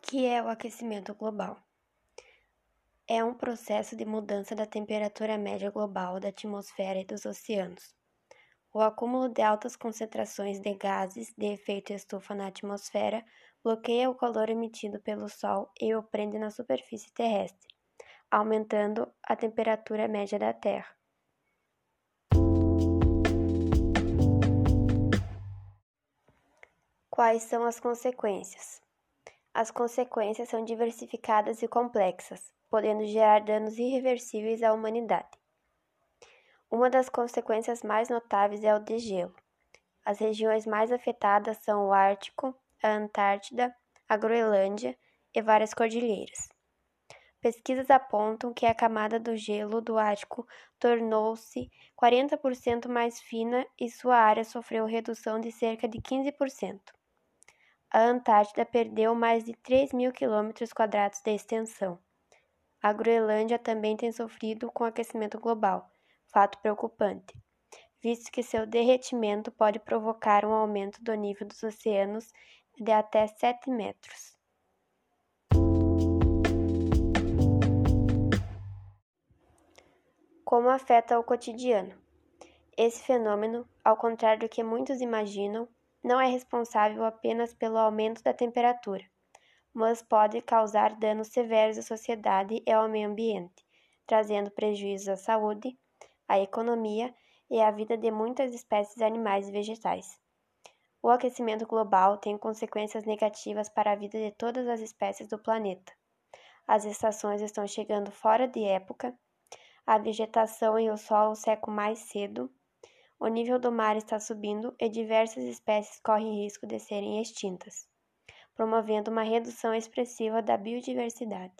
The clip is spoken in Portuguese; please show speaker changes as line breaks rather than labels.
que é o aquecimento global? É um processo de mudança da temperatura média global da atmosfera e dos oceanos. O acúmulo de altas concentrações de gases de efeito estufa na atmosfera bloqueia o calor emitido pelo Sol e o prende na superfície terrestre, aumentando a temperatura média da Terra. Quais são as consequências? As consequências são diversificadas e complexas, podendo gerar danos irreversíveis à humanidade. Uma das consequências mais notáveis é o degelo. As regiões mais afetadas são o Ártico, a Antártida, a Groenlândia e várias cordilheiras. Pesquisas apontam que a camada do gelo do Ártico tornou-se 40% mais fina e sua área sofreu redução de cerca de 15% a Antártida perdeu mais de 3 mil quilômetros quadrados de extensão. A Groenlândia também tem sofrido com aquecimento global, fato preocupante, visto que seu derretimento pode provocar um aumento do nível dos oceanos de até 7 metros. Como afeta o cotidiano? Esse fenômeno, ao contrário do que muitos imaginam, não é responsável apenas pelo aumento da temperatura, mas pode causar danos severos à sociedade e ao meio ambiente, trazendo prejuízos à saúde, à economia e à vida de muitas espécies animais e vegetais. O aquecimento global tem consequências negativas para a vida de todas as espécies do planeta. As estações estão chegando fora de época, a vegetação e o solo secam mais cedo, o nível do mar está subindo e diversas espécies correm risco de serem extintas, promovendo uma redução expressiva da biodiversidade.